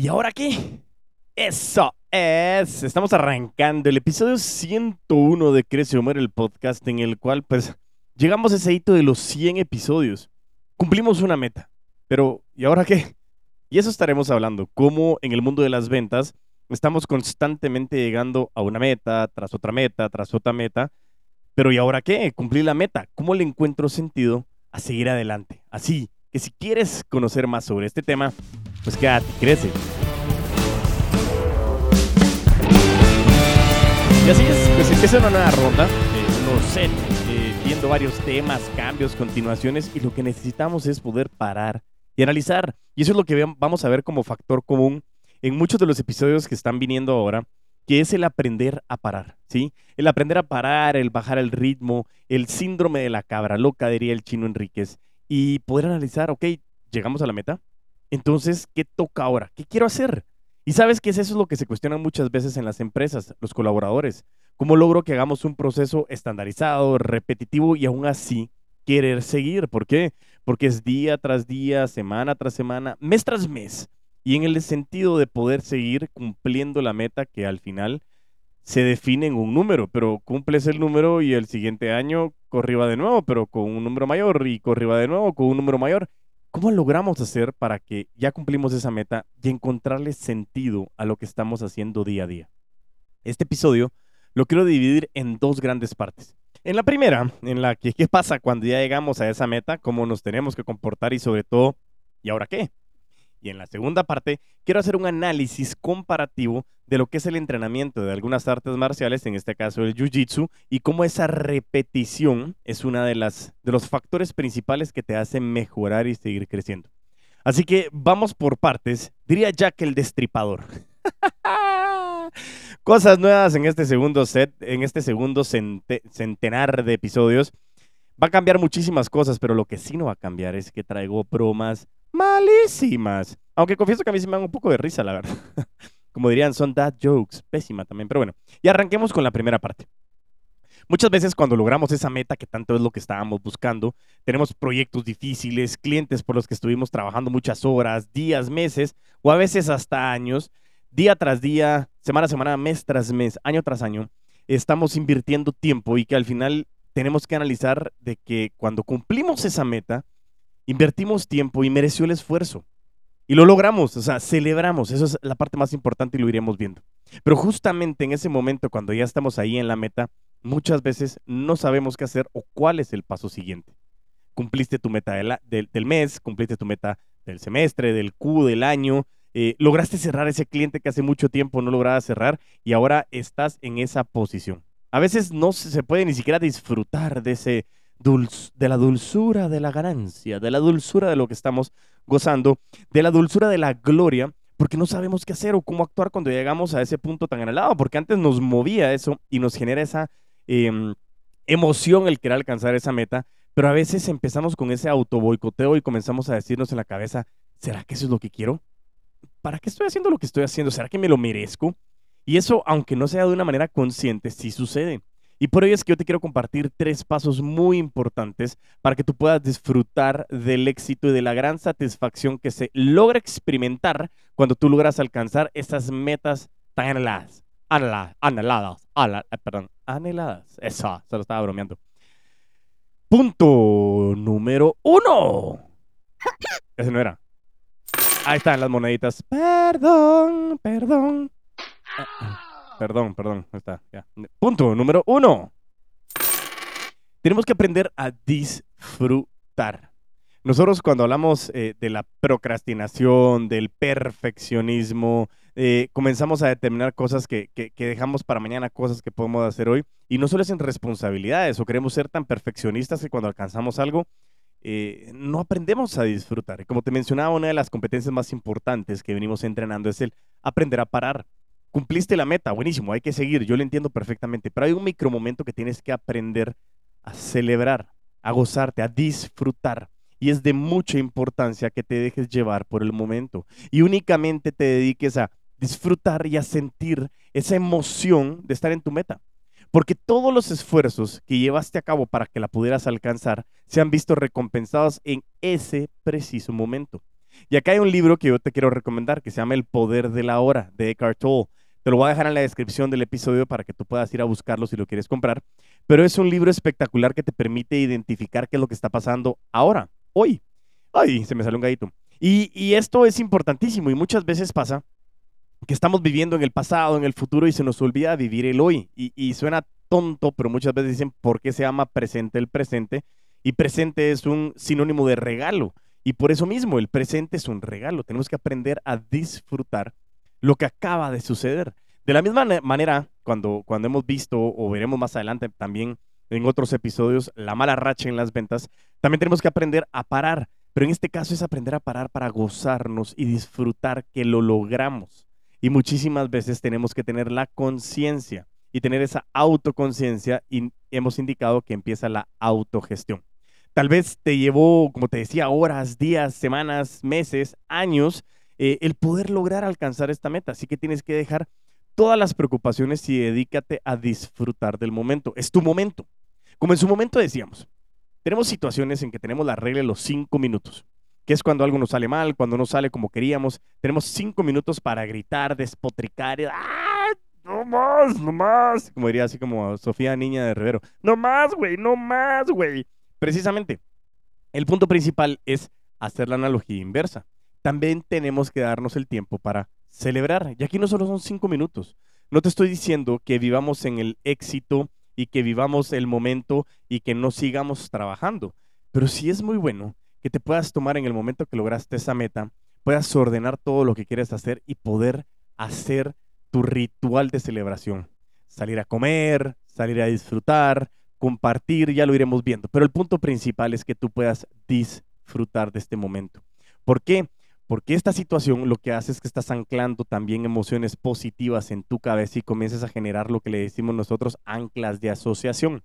¿Y ahora qué? Eso es. Estamos arrancando el episodio 101 de Crece o Muere el podcast, en el cual, pues, llegamos a ese hito de los 100 episodios. Cumplimos una meta. Pero, ¿y ahora qué? Y eso estaremos hablando. Cómo en el mundo de las ventas estamos constantemente llegando a una meta, tras otra meta, tras otra meta. Pero, ¿y ahora qué? Cumplir la meta. ¿Cómo le encuentro sentido a seguir adelante? Así que si quieres conocer más sobre este tema, pues quédate, crece. Y así es, pues empieza una nueva ronda, eh, no sé, eh, viendo varios temas, cambios, continuaciones, y lo que necesitamos es poder parar y analizar. Y eso es lo que vamos a ver como factor común en muchos de los episodios que están viniendo ahora, que es el aprender a parar, ¿sí? El aprender a parar, el bajar el ritmo, el síndrome de la cabra loca, diría el chino Enríquez, y poder analizar, ok, llegamos a la meta, entonces, ¿qué toca ahora? ¿Qué quiero hacer? Y sabes que eso es lo que se cuestiona muchas veces en las empresas, los colaboradores. ¿Cómo logro que hagamos un proceso estandarizado, repetitivo y aún así querer seguir? ¿Por qué? Porque es día tras día, semana tras semana, mes tras mes. Y en el sentido de poder seguir cumpliendo la meta que al final se define en un número, pero cumples el número y el siguiente año corriba de nuevo, pero con un número mayor y corriba de nuevo con un número mayor. ¿Cómo logramos hacer para que ya cumplimos esa meta y encontrarle sentido a lo que estamos haciendo día a día? Este episodio lo quiero dividir en dos grandes partes. En la primera, en la que qué pasa cuando ya llegamos a esa meta, cómo nos tenemos que comportar y sobre todo, ¿y ahora qué? Y en la segunda parte, quiero hacer un análisis comparativo de lo que es el entrenamiento de algunas artes marciales, en este caso el Jiu-Jitsu, y cómo esa repetición es una de las de los factores principales que te hacen mejorar y seguir creciendo. Así que vamos por partes, diría Jack el destripador. Cosas nuevas en este segundo set, en este segundo centenar de episodios. Va a cambiar muchísimas cosas, pero lo que sí no va a cambiar es que traigo bromas malísimas. Aunque confieso que a mí sí me dan un poco de risa, la verdad. Como dirían, son dad jokes. Pésima también, pero bueno. Y arranquemos con la primera parte. Muchas veces cuando logramos esa meta, que tanto es lo que estábamos buscando, tenemos proyectos difíciles, clientes por los que estuvimos trabajando muchas horas, días, meses, o a veces hasta años, día tras día, semana a semana, mes tras mes, año tras año, estamos invirtiendo tiempo y que al final tenemos que analizar de que cuando cumplimos esa meta, invertimos tiempo y mereció el esfuerzo. Y lo logramos, o sea, celebramos, eso es la parte más importante y lo iremos viendo. Pero justamente en ese momento, cuando ya estamos ahí en la meta, muchas veces no sabemos qué hacer o cuál es el paso siguiente. Cumpliste tu meta del, mes, cumpliste tu meta del semestre, del Q, del año, eh, lograste cerrar ese cliente que hace mucho tiempo no lograba cerrar y ahora estás en esa posición. A veces no se puede ni siquiera disfrutar de ese de la dulzura de la ganancia, de la dulzura de lo que estamos gozando, de la dulzura de la gloria, porque no sabemos qué hacer o cómo actuar cuando llegamos a ese punto tan anhelado, porque antes nos movía eso y nos genera esa em, emoción el querer alcanzar esa meta, pero a veces empezamos con ese auto boicoteo y comenzamos a decirnos en la cabeza, ¿será que eso es lo que quiero? ¿Para qué estoy haciendo lo que estoy haciendo? ¿Será que me lo merezco? Y eso, aunque no sea de una manera consciente, sí sucede. Y por ello es que yo te quiero compartir tres pasos muy importantes para que tú puedas disfrutar del éxito y de la gran satisfacción que se logra experimentar cuando tú logras alcanzar esas metas tan anheladas. Anheladas, anheladas, eh, perdón, anheladas. Eso, se lo estaba bromeando. Punto número uno. Ese no era. Ahí están las moneditas. Perdón, perdón. Ah, ah. Perdón, perdón, está. Punto número uno. Tenemos que aprender a disfrutar. Nosotros cuando hablamos eh, de la procrastinación, del perfeccionismo, eh, comenzamos a determinar cosas que, dejamos para mañana, cosas que podemos hacer hoy, y no solo es responsabilidades, o queremos ser tan perfeccionistas que cuando alcanzamos algo, eh, no aprendemos a disfrutar. Como te mencionaba, una de las competencias más importantes que venimos entrenando es el aprender a parar cumpliste la meta, buenísimo, hay que seguir, yo lo entiendo perfectamente, pero hay un micromomento que tienes que aprender a celebrar, a gozarte, a disfrutar. Y es de mucha importancia que te dejes llevar por el momento y únicamente te dediques a disfrutar y a sentir esa emoción de estar en tu meta. Porque todos los esfuerzos que llevaste a cabo para que la pudieras alcanzar se han visto recompensados en ese preciso momento. Y acá hay un libro que yo te quiero recomendar que se llama El Poder de la Hora, de Eckhart Tolle. Te lo voy a dejar en la descripción del episodio para que tú puedas ir a buscarlo si lo quieres comprar. Pero es un libro espectacular que te permite identificar qué es lo que está pasando ahora, hoy. Ay, se me salió un gallito. Y, esto es importantísimo y muchas veces pasa que estamos viviendo en el pasado, en el futuro y se nos olvida vivir el hoy. Y, y suena tonto, pero muchas veces dicen, ¿por qué se llama presente el presente? Y presente es un sinónimo de regalo. Y por eso mismo, el presente es un regalo. Tenemos que aprender a disfrutar lo que acaba de suceder. De la misma manera, cuando, cuando hemos visto o veremos más adelante también en otros episodios la mala racha en las ventas, también tenemos que aprender a parar. Pero en este caso es aprender a parar para gozarnos y disfrutar que lo logramos. Y muchísimas veces tenemos que tener la conciencia y tener esa autoconciencia y hemos indicado que empieza la autogestión. Tal vez te llevó, como te decía, horas, días, semanas, meses, años eh, el poder lograr alcanzar esta meta. Así que tienes que dejar todas las preocupaciones y dedícate a disfrutar del momento. Es tu momento. Como en su momento decíamos, tenemos situaciones en que tenemos la regla de los cinco minutos, que es cuando algo nos sale mal, cuando no sale como queríamos. Tenemos cinco minutos para gritar, despotricar, ¡ah! No más, no más. Como diría así como Sofía Niña de Rivero. No más, güey, no más, güey. Precisamente, el punto principal es hacer la analogía inversa también tenemos que darnos el tiempo para celebrar. Y aquí no solo son cinco minutos. No te estoy diciendo que vivamos en el éxito y que vivamos el momento y que no sigamos trabajando. Pero sí es muy bueno que te puedas tomar en el momento que lograste esa meta, puedas ordenar todo lo que quieres hacer y poder hacer tu ritual de celebración. Salir a comer, salir a disfrutar, compartir, ya lo iremos viendo. Pero el punto principal es que tú puedas disfrutar de este momento. ¿Por qué? Porque esta situación lo que hace es que estás anclando también emociones positivas en tu cabeza y comienzas a generar lo que le decimos nosotros anclas de asociación.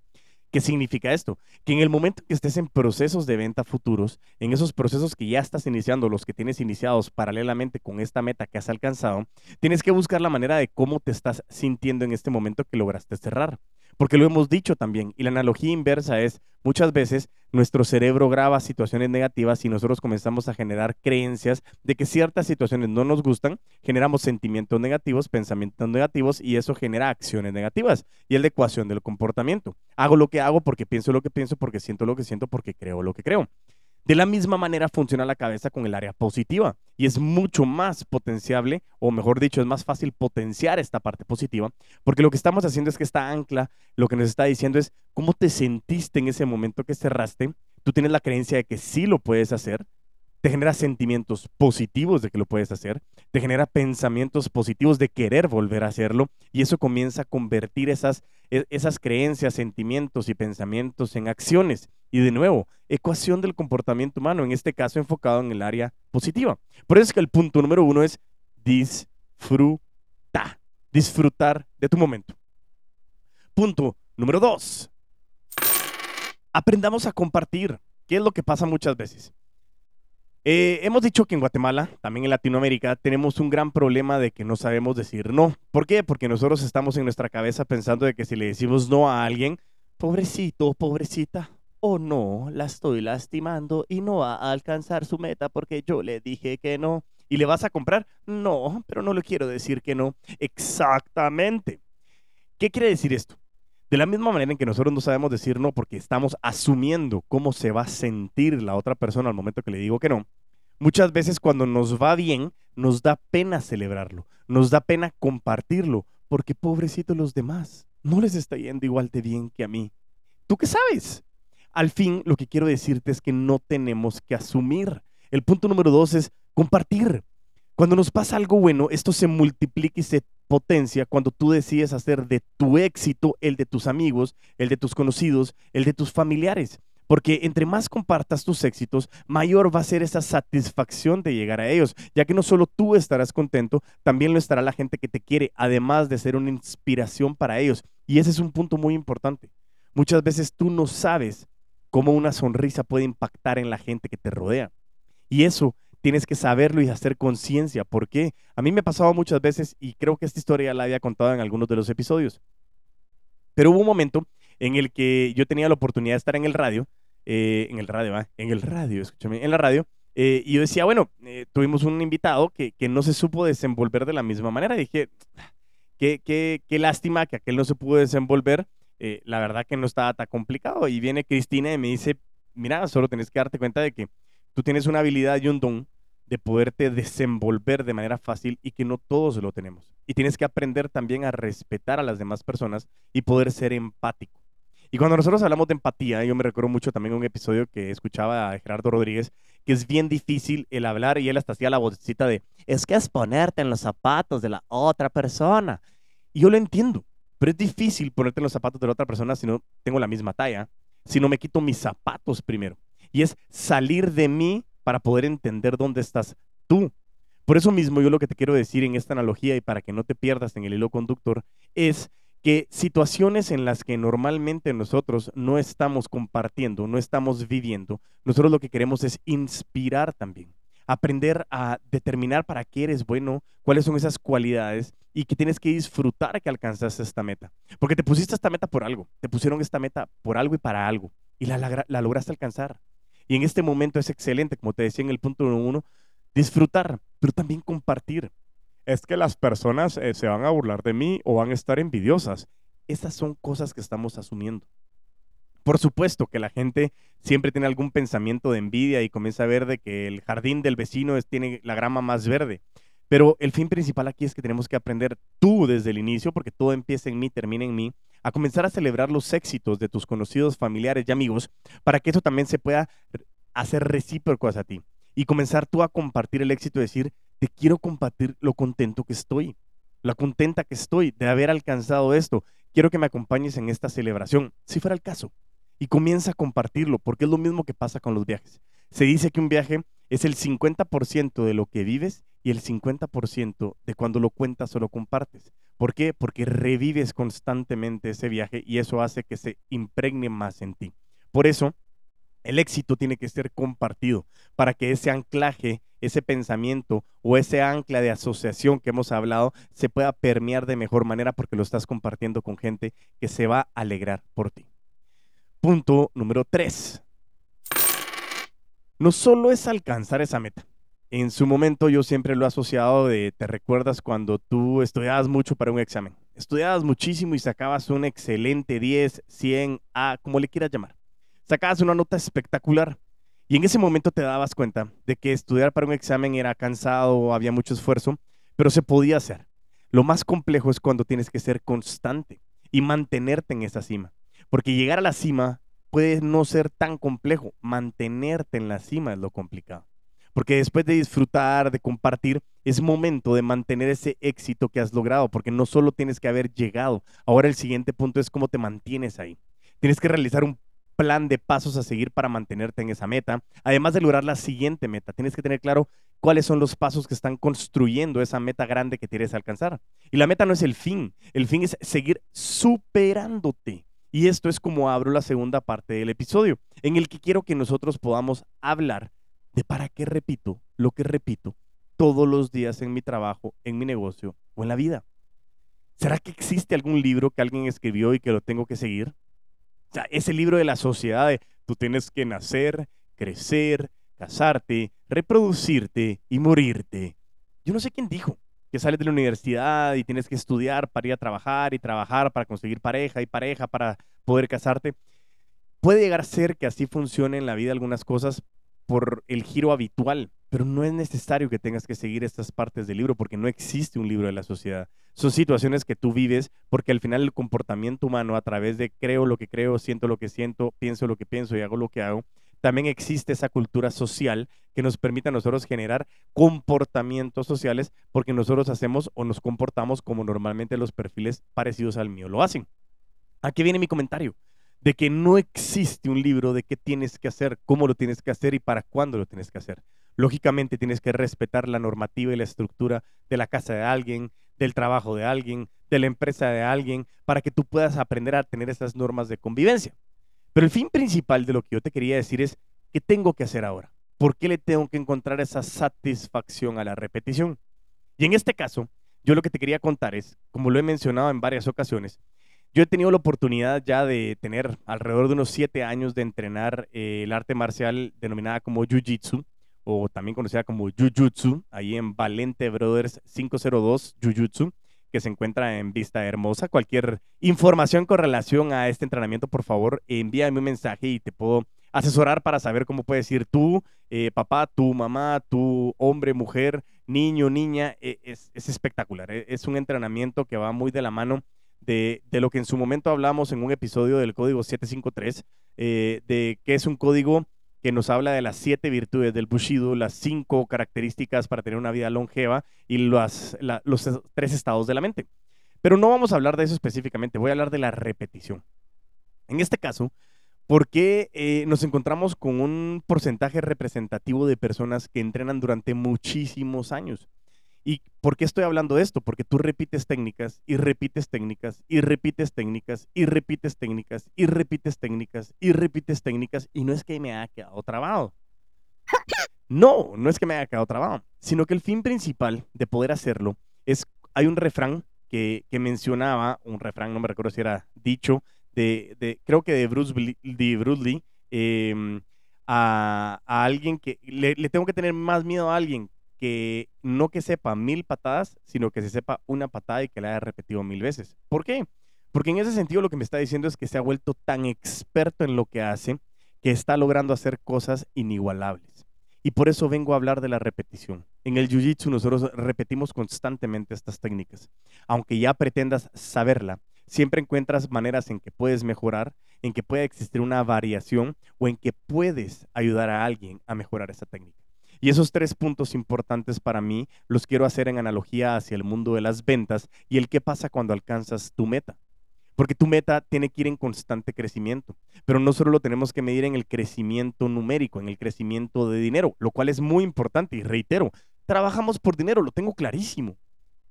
¿Qué significa esto? Que en el momento que estés en procesos de venta futuros, en esos procesos que ya estás iniciando, los que tienes iniciados paralelamente con esta meta que has alcanzado, tienes que buscar la manera de cómo te estás sintiendo en este momento que lograste cerrar. Porque lo hemos dicho también, y la analogía inversa es, muchas veces nuestro cerebro graba situaciones negativas y nosotros comenzamos a generar creencias de que ciertas situaciones no nos gustan, generamos sentimientos negativos, pensamientos negativos y eso genera acciones negativas. Y es la ecuación del comportamiento. Hago lo que hago porque pienso lo que pienso, porque siento lo que siento, porque creo lo que creo. De la misma manera funciona la cabeza con el área positiva y es mucho más potenciable, o mejor dicho, es más fácil potenciar esta parte positiva, porque lo que estamos haciendo es que esta ancla lo que nos está diciendo es cómo te sentiste en ese momento que cerraste. Tú tienes la creencia de que sí lo puedes hacer, te genera sentimientos positivos de que lo puedes hacer, te genera pensamientos positivos de querer volver a hacerlo y eso comienza a convertir esas, e, esas creencias, sentimientos y pensamientos en acciones. Y de nuevo, ecuación del comportamiento humano, en este caso enfocado en el área positiva. Por eso es que el punto número uno es disfruta, disfrutar de tu momento. Punto número dos, aprendamos a compartir. ¿Qué es lo que pasa muchas veces? Eh, hemos dicho que en Guatemala, también en Latinoamérica, tenemos un gran problema de que no sabemos decir no. ¿Por qué? Porque nosotros estamos en nuestra cabeza pensando de que si le decimos no a alguien, pobrecito, pobrecita, o no, la estoy lastimando y no va a alcanzar su meta porque yo le dije que no. ¿Y le vas a comprar? No, pero no le quiero decir que no. Exactamente. ¿Qué quiere decir esto? De la misma manera en que nosotros no sabemos decir no porque estamos asumiendo cómo se va a sentir la otra persona al momento que le digo que no, muchas veces cuando nos va bien, nos da pena celebrarlo, nos da pena compartirlo, porque pobrecitos los demás, no les está yendo igual de bien que a mí. ¿Tú qué sabes? Al fin, lo que quiero decirte es que no tenemos que asumir. El punto número dos es compartir. Cuando nos pasa algo bueno, esto se multiplica y se potencia cuando tú decides hacer de tu éxito el de tus amigos, el de tus conocidos, el de tus familiares. Porque entre más compartas tus éxitos, mayor va a ser esa satisfacción de llegar a ellos, ya que no solo tú estarás contento, también lo estará la gente que te quiere, además de ser una inspiración para ellos. Y ese es un punto muy importante. Muchas veces tú no sabes cómo una sonrisa puede impactar en la gente que te rodea. Y eso tienes que saberlo y hacer conciencia. ¿Por qué? A mí me ha pasado muchas veces y creo que esta historia la había contado en algunos de los episodios. Pero hubo un momento en el que yo tenía la oportunidad de estar en el radio, eh, en el radio, en el radio, escúchame, en la radio, Eh, y yo decía, bueno, eh, tuvimos un invitado que, que, no se supo desenvolver de la misma manera. dije, qué, qué, qué lástima que aquel no se pudo desenvolver. Eh, la verdad que no estaba tan complicado. Y viene Cristina y me dice, mira, solo tienes que darte cuenta de que tú tienes una habilidad y un don de poderte desenvolver de manera fácil y que no todos lo tenemos. Y tienes que aprender también a respetar a las demás personas y poder ser empático. Y cuando nosotros hablamos de empatía, yo me recuerdo mucho también un episodio que escuchaba a Gerardo Rodríguez, que es bien difícil el hablar y él hasta hacía la vocecita de, es que es ponerte en los zapatos de la otra persona. Y yo lo entiendo, pero es difícil ponerte en los zapatos de la otra persona si no tengo la misma talla, si no me quito mis zapatos primero. Y es salir de mí para poder entender dónde estás tú. Por eso mismo yo lo que te quiero decir en esta analogía y para que no te pierdas en el hilo conductor es que situaciones en las que normalmente nosotros no estamos compartiendo, no estamos viviendo, nosotros lo que queremos es inspirar también, aprender a determinar para qué eres bueno, cuáles son esas cualidades y que tienes que disfrutar que alcanzaste esta meta. Porque te pusiste esta meta por algo, te pusieron esta meta por algo y para algo y la, la, la lograste alcanzar. Y en este momento es excelente, como te decía en el punto número uno, disfrutar, pero también compartir es que las personas eh, se van a burlar de mí o van a estar envidiosas. Esas son cosas que estamos asumiendo. Por supuesto que la gente siempre tiene algún pensamiento de envidia y comienza a ver de que el jardín del vecino tiene la grama más verde. Pero el fin principal aquí es que tenemos que aprender tú desde el inicio, porque todo empieza en mí, termina en mí, a comenzar a celebrar los éxitos de tus conocidos, familiares y amigos, para que eso también se pueda hacer recíproco hacia ti. Y comenzar tú a compartir el éxito y decir, te quiero compartir lo contento que estoy, la contenta que estoy de haber alcanzado esto. Quiero que me acompañes en esta celebración, si fuera el caso. Y comienza a compartirlo, porque es lo mismo que pasa con los viajes. Se dice que un viaje es el 50% de lo que vives y el 50% de cuando lo cuentas o lo compartes. ¿Por qué? Porque revives constantemente ese viaje y eso hace que se impregne más en ti. Por eso, el éxito tiene que ser compartido para que ese anclaje, ese pensamiento o ese ancla de asociación que hemos hablado se pueda permear de mejor manera porque lo estás compartiendo con gente que se va a alegrar por ti. Punto número tres. No solo es alcanzar esa meta. En su momento yo siempre lo he asociado de, ¿te recuerdas cuando tú estudiabas mucho para un examen? Estudiabas muchísimo y sacabas un excelente 10, 100, A, como le quieras llamar sacabas una nota espectacular. Y en ese momento te dabas cuenta de que estudiar para un examen era cansado, había mucho esfuerzo, pero se podía hacer. Lo más complejo es cuando tienes que ser constante y mantenerte en esa cima. Porque llegar a la cima puede no ser tan complejo, mantenerte en la cima es lo complicado. Porque después de disfrutar, de compartir, es momento de mantener ese éxito que has logrado, porque no solo tienes que haber llegado, ahora el siguiente punto es cómo te mantienes ahí. Tienes que realizar un plan de pasos a seguir para mantenerte en esa meta, además de lograr la siguiente meta. Tienes que tener claro cuáles son los pasos que están construyendo esa meta grande que quieres alcanzar. Y la meta no es el fin, el fin es seguir superándote. Y esto es como abro la segunda parte del episodio, en el que quiero que nosotros podamos hablar de para qué repito lo que repito todos los días en mi trabajo, en mi negocio o en la vida. ¿Será que existe algún libro que alguien escribió y que lo tengo que seguir? O sea, ese libro de la sociedad de tú tienes que nacer, crecer, casarte, reproducirte y morirte. Yo no sé quién dijo que sales de la universidad y tienes que estudiar para ir a trabajar y trabajar para conseguir pareja y pareja para poder casarte. Puede llegar a ser que así funcione en la vida algunas cosas por el giro habitual, pero no es necesario que tengas que seguir estas partes del libro porque no existe un libro de la sociedad. Son situaciones que tú vives porque al final el comportamiento humano a través de creo lo que creo, siento lo que siento, pienso lo que pienso y hago lo que hago, también existe esa cultura social que nos permite a nosotros generar comportamientos sociales porque nosotros hacemos o nos comportamos como normalmente los perfiles parecidos al mío lo hacen. Aquí viene mi comentario de que no existe un libro de qué tienes que hacer, cómo lo tienes que hacer y para cuándo lo tienes que hacer. Lógicamente tienes que respetar la normativa y la estructura de la casa de alguien, del trabajo de alguien, de la empresa de alguien, para que tú puedas aprender a tener esas normas de convivencia. Pero el fin principal de lo que yo te quería decir es, ¿qué tengo que hacer ahora? ¿Por qué le tengo que encontrar esa satisfacción a la repetición? Y en este caso, yo lo que te quería contar es, como lo he mencionado en varias ocasiones, yo he tenido la oportunidad ya de tener alrededor de unos siete años de entrenar eh, el arte marcial denominada como Jiu-Jitsu o también conocida como Jujutsu, ahí en Valente Brothers 502 Jujutsu, que se encuentra en Vista Hermosa. Cualquier información con relación a este entrenamiento, por favor, envíame un mensaje y te puedo asesorar para saber cómo puedes ir tú, eh, papá, tu mamá, tu hombre, mujer, niño, niña. E, es, espectacular. E, es un entrenamiento que va muy de la mano de, lo que en su momento hablamos en un episodio del código 753, eh, de que es un código que nos habla de las siete virtudes del Bushido, las cinco características para tener una vida longeva y los tres estados de la mente. Pero no vamos a hablar de eso específicamente, voy a hablar de la repetición. En este caso, ¿por qué eh, nos encontramos con un porcentaje representativo de personas que entrenan durante muchísimos años? ¿Y por qué estoy hablando de esto? Porque tú repites técnicas y repites técnicas y repites técnicas y repites técnicas y repites técnicas y repites técnicas y no es que me haya quedado trabado. No, no es que me haya quedado trabado, sino que el fin principal de poder hacerlo es, hay un refrán que, mencionaba, un refrán, no me recuerdo si era dicho, de, creo que de Bruce, de Bruce Lee, em, a, alguien que le tengo que tener más miedo a alguien que no que sepa mil patadas, sino que se sepa una patada y que la haya repetido mil veces. ¿Por qué? Porque en ese sentido lo que me está diciendo es que se ha vuelto tan experto en lo que hace que está logrando hacer cosas inigualables. Y por eso vengo a hablar de la repetición. En el Jiu-Jitsu nosotros repetimos constantemente estas técnicas. Aunque ya pretendas saberla, siempre encuentras maneras en que puedes mejorar, en que puede existir una variación o en que puedes ayudar a alguien a mejorar esa técnica. Y esos tres puntos importantes para mí los quiero hacer en analogía hacia el mundo de las ventas y el qué pasa cuando alcanzas tu meta. Porque tu meta tiene que ir en constante crecimiento, pero no solo lo tenemos que medir en el crecimiento numérico, en el crecimiento de dinero, lo cual es muy importante y reitero, trabajamos por dinero, lo tengo clarísimo.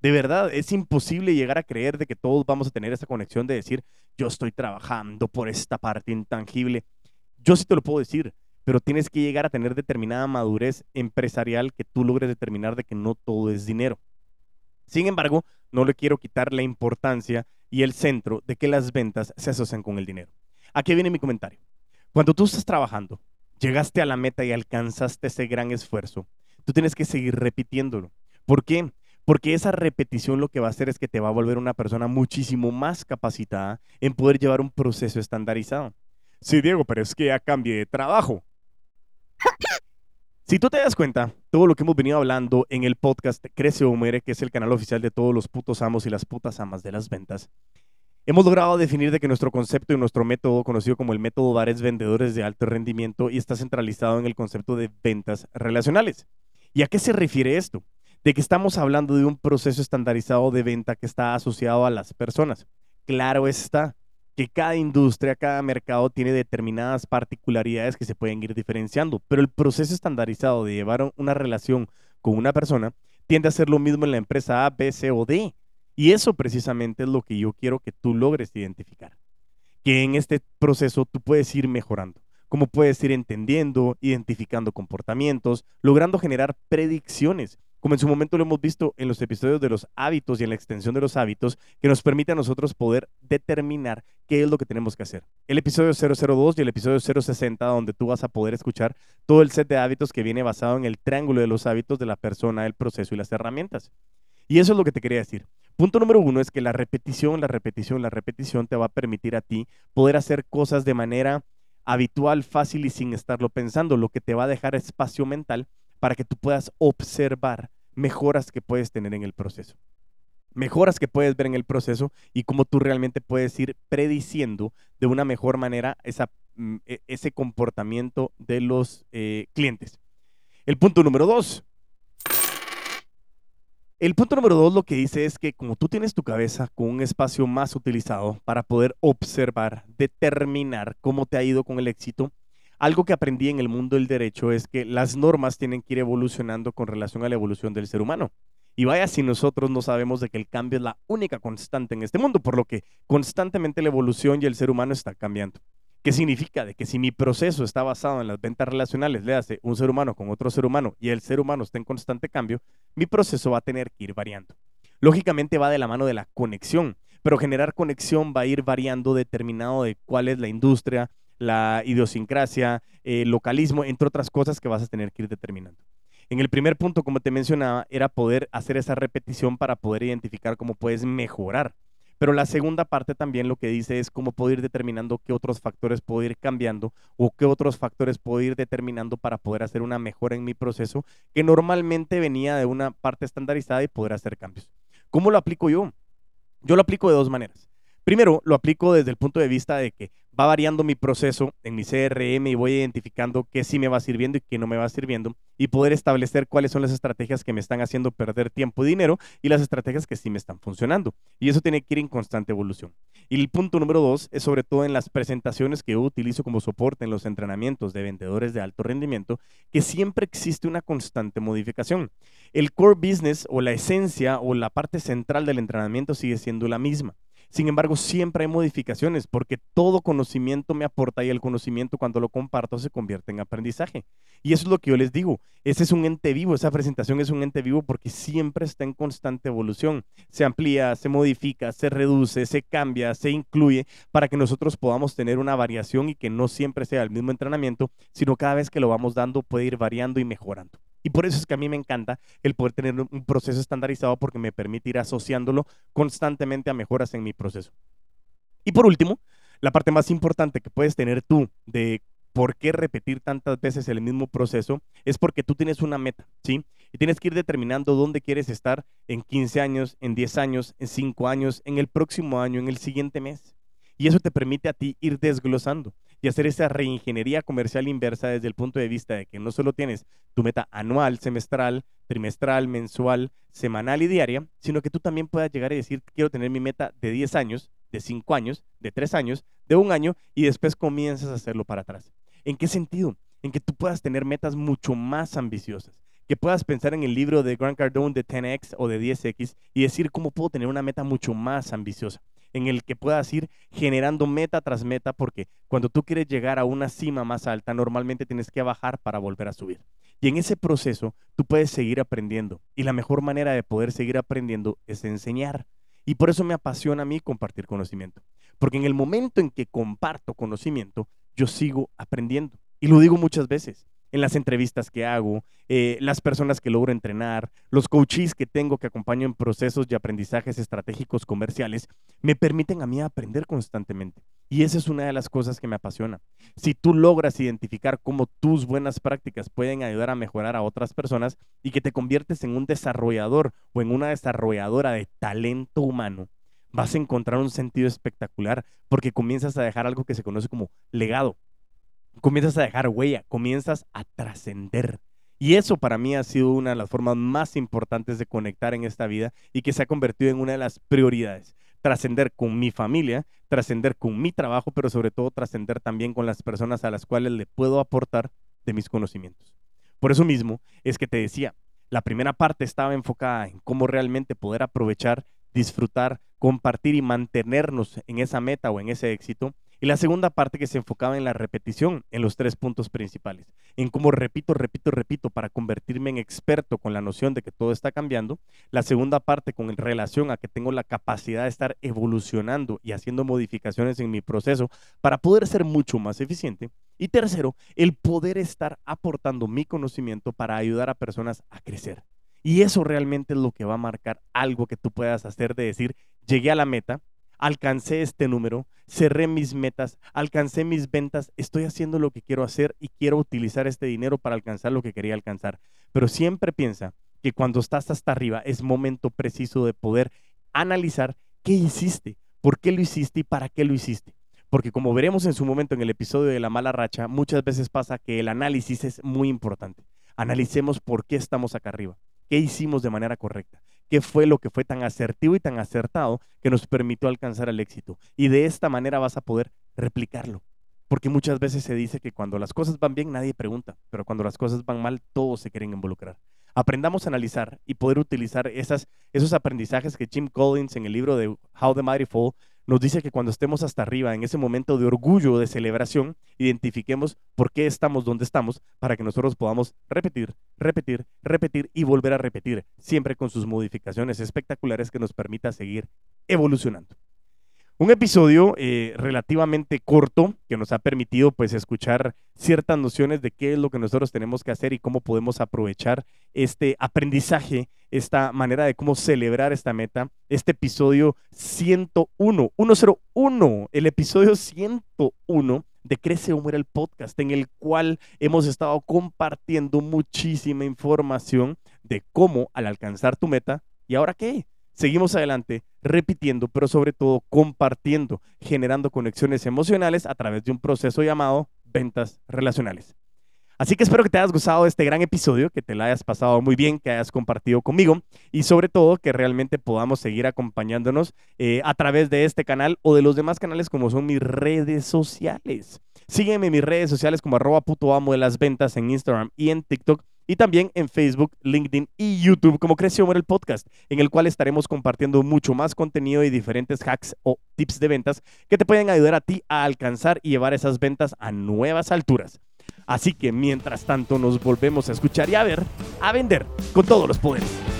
De verdad, es imposible llegar a creer de que todos vamos a tener esa conexión de decir, yo estoy trabajando por esta parte intangible. Yo sí te lo puedo decir, pero tienes que llegar a tener determinada madurez empresarial que tú logres determinar de que no todo es dinero. Sin embargo, no le quiero quitar la importancia y el centro de que las ventas se asocian con el dinero. Aquí viene mi comentario. Cuando tú estás trabajando, llegaste a la meta y alcanzaste ese gran esfuerzo, tú tienes que seguir repitiéndolo. ¿Por qué? Porque esa repetición lo que va a hacer es que te va a volver una persona muchísimo más capacitada en poder llevar un proceso estandarizado. Sí, Diego, pero es que ya cambié de trabajo. Si tú te das cuenta, todo lo que hemos venido hablando en el podcast Crece o Muere, que es el canal oficial de todos los putos amos y las putas amas de las ventas, hemos logrado definir de que nuestro concepto y nuestro método, conocido como el método Bares Vendedores de Alto Rendimiento, y está centralizado en el concepto de ventas relacionales. ¿Y a qué se refiere esto? De que estamos hablando de un proceso estandarizado de venta que está asociado a las personas. Claro está, que cada industria, cada mercado tiene determinadas particularidades que se pueden ir diferenciando, pero el proceso estandarizado de llevar una relación con una persona tiende a ser lo mismo en la empresa A, B, C o D. Y eso precisamente es lo que yo quiero que tú logres identificar. Que en este proceso tú puedes ir mejorando, cómo puedes ir entendiendo, identificando comportamientos, logrando generar predicciones como en su momento lo hemos visto en los episodios de los hábitos y en la extensión de los hábitos, que nos permite a nosotros poder determinar qué es lo que tenemos que hacer. El episodio 002 y el episodio 060, donde tú vas a poder escuchar todo el set de hábitos que viene basado en el triángulo de los hábitos de la persona, el proceso y las herramientas. Y eso es lo que te quería decir. Punto número uno es que la repetición, la repetición, la repetición te va a permitir a ti poder hacer cosas de manera habitual, fácil y sin estarlo pensando, lo que te va a dejar espacio mental para que tú puedas observar mejoras que puedes tener en el proceso. Mejoras que puedes ver en el proceso y cómo tú realmente puedes ir prediciendo de una mejor manera mm, e, ese comportamiento de los eh, clientes. El punto número dos. El punto número dos lo que dice es que como tú tienes tu cabeza con un espacio más utilizado para poder observar, determinar cómo te ha ido con el éxito, algo que aprendí en el mundo del derecho es que las normas tienen que ir evolucionando con relación a la evolución del ser humano. Y vaya si nosotros no sabemos de que el cambio es la única constante en este mundo, por lo que constantemente la evolución y el ser humano está cambiando. ¿Qué significa? De que si mi proceso está basado en las ventas relacionales, le hace un ser humano con otro ser humano y el ser humano está en constante cambio, mi proceso va a tener que ir variando. Lógicamente va de la mano de la conexión, pero generar conexión va a ir variando determinado de cuál es la industria, la idiosincrasia, el localismo, entre otras cosas que vas a tener que ir determinando. En el primer punto, como te mencionaba, era poder hacer esa repetición para poder identificar cómo puedes mejorar. Pero la segunda parte también lo que dice es cómo puedo ir determinando qué otros factores puedo ir cambiando o qué otros factores puedo ir determinando para poder hacer una mejora en mi proceso que normalmente venía de una parte estandarizada y poder hacer cambios. ¿Cómo lo aplico yo? Yo lo aplico de dos maneras. Primero, lo aplico desde el punto de vista de que va variando mi proceso en mi CRM y voy identificando qué sí me va sirviendo y qué no me va sirviendo y poder establecer cuáles son las estrategias que me están haciendo perder tiempo y dinero y las estrategias que sí me están funcionando. Y eso tiene que ir en constante evolución. Y el punto número dos es sobre todo en las presentaciones que yo utilizo como soporte en los entrenamientos de vendedores de alto rendimiento, que siempre existe una constante modificación. El core business o la esencia o la parte central del entrenamiento sigue siendo la misma. Sin embargo, siempre hay modificaciones porque todo conocimiento me aporta y el conocimiento cuando lo comparto se convierte en aprendizaje. Y eso es lo que yo les digo. Ese es un ente vivo, esa presentación es un ente vivo porque siempre está en constante evolución. Se amplía, se modifica, se reduce, se cambia, se incluye para que nosotros podamos tener una variación y que no siempre sea el mismo entrenamiento, sino cada vez que lo vamos dando puede ir variando y mejorando. Y por eso es que a mí me encanta el poder tener un proceso estandarizado porque me permite ir asociándolo constantemente a mejoras en mi proceso. Y por último, la parte más importante que puedes tener tú de por qué repetir tantas veces el mismo proceso es porque tú tienes una meta, ¿sí? Y tienes que ir determinando dónde quieres estar en 15 años, en 10 años, en 5 años, en el próximo año, en el siguiente mes. Y eso te permite a ti ir desglosando y hacer esa reingeniería comercial inversa desde el punto de vista de que no solo tienes tu meta anual, semestral, trimestral, mensual, semanal y diaria, sino que tú también puedas llegar y decir, quiero tener mi meta de 10 años, de 5 años, de 3 años, de un año y después comienzas a hacerlo para atrás. ¿En qué sentido? En que tú puedas tener metas mucho más ambiciosas que puedas pensar en el libro de Grant Cardone de 10X o de 10X y decir cómo puedo tener una meta mucho más ambiciosa en el que puedas ir generando meta tras meta, porque cuando tú quieres llegar a una cima más alta, normalmente tienes que bajar para volver a subir. Y en ese proceso tú puedes seguir aprendiendo. Y la mejor manera de poder seguir aprendiendo es enseñar. Y por eso me apasiona a mí compartir conocimiento. Porque en el momento en que comparto conocimiento, yo sigo aprendiendo. Y lo digo muchas veces en las entrevistas que hago, eh, las personas que logro entrenar, los coaches que tengo que acompaño en procesos de aprendizajes estratégicos comerciales, me permiten a mí aprender constantemente. Y esa es una de las cosas que me apasiona. Si tú logras identificar cómo tus buenas prácticas pueden ayudar a mejorar a otras personas y que te conviertes en un desarrollador o en una desarrolladora de talento humano, vas a encontrar un sentido espectacular porque comienzas a dejar algo que se conoce como legado comienzas a dejar huella, comienzas a trascender. Y eso para mí ha sido una de las formas más importantes de conectar en esta vida y que se ha convertido en una de las prioridades. Trascender con mi familia, trascender con mi trabajo, pero sobre todo trascender también con las personas a las cuales le puedo aportar de mis conocimientos. Por eso mismo es que te decía, la primera parte estaba enfocada en cómo realmente poder aprovechar, disfrutar, compartir y mantenernos en esa meta o en ese éxito. Y la segunda parte que se enfocaba en la repetición, en los tres puntos principales, en cómo repito, repito, repito para convertirme en experto con la noción de que todo está cambiando. La segunda parte con relación a que tengo la capacidad de estar evolucionando y haciendo modificaciones en mi proceso para poder ser mucho más eficiente. Y tercero, el poder estar aportando mi conocimiento para ayudar a personas a crecer. Y eso realmente es lo que va a marcar algo que tú puedas hacer de decir, llegué a la meta, alcancé este número, cerré mis metas, alcancé mis ventas, estoy haciendo lo que quiero hacer y quiero utilizar este dinero para alcanzar lo que quería alcanzar. Pero siempre piensa que cuando estás hasta arriba es momento preciso de poder analizar qué hiciste, por qué lo hiciste y para qué lo hiciste. Porque como veremos en su momento en el episodio de la mala racha, muchas veces pasa que el análisis es muy importante. Analicemos por qué estamos acá arriba, qué hicimos de manera correcta qué fue lo que fue tan asertivo y tan acertado que nos permitió alcanzar el éxito. Y de esta manera vas a poder replicarlo. Porque muchas veces se dice que cuando las cosas van bien nadie pregunta, pero cuando las cosas van mal todos se quieren involucrar. Aprendamos a analizar y poder utilizar esas, esos aprendizajes que Jim Collins en el libro de How the Mighty Fall nos dice que cuando estemos hasta arriba, en ese momento de orgullo, de celebración, identifiquemos por qué estamos donde estamos para que nosotros podamos repetir, repetir, repetir y volver a repetir, siempre con sus modificaciones espectaculares que nos permita seguir evolucionando. Un episodio eh, relativamente corto que nos ha permitido pues escuchar ciertas nociones de qué es lo que nosotros tenemos que hacer y cómo podemos aprovechar este aprendizaje, esta manera de cómo celebrar esta meta. Este episodio 101, 101, el episodio 101 de Crece o Muere el podcast, en el cual hemos estado compartiendo muchísima información de cómo al alcanzar tu meta, ¿y ahora qué? Seguimos adelante repitiendo, pero sobre todo compartiendo, generando conexiones emocionales a través de un proceso llamado ventas relacionales. Así que espero que te hayas gustado de este gran episodio, que te la hayas pasado muy bien, que hayas compartido conmigo y sobre todo que realmente podamos seguir acompañándonos eh, a través de este canal o de los demás canales como son mis redes sociales. Sígueme en mis redes sociales como arroba puto amo de las ventas en Instagram y en TikTok y también en Facebook, LinkedIn y YouTube como Creció el Podcast, en el cual estaremos compartiendo mucho más contenido y diferentes hacks o tips de ventas que te pueden ayudar a ti a alcanzar y llevar esas ventas a nuevas alturas. Así que mientras tanto nos volvemos a escuchar y a ver, a vender con todos los poderes.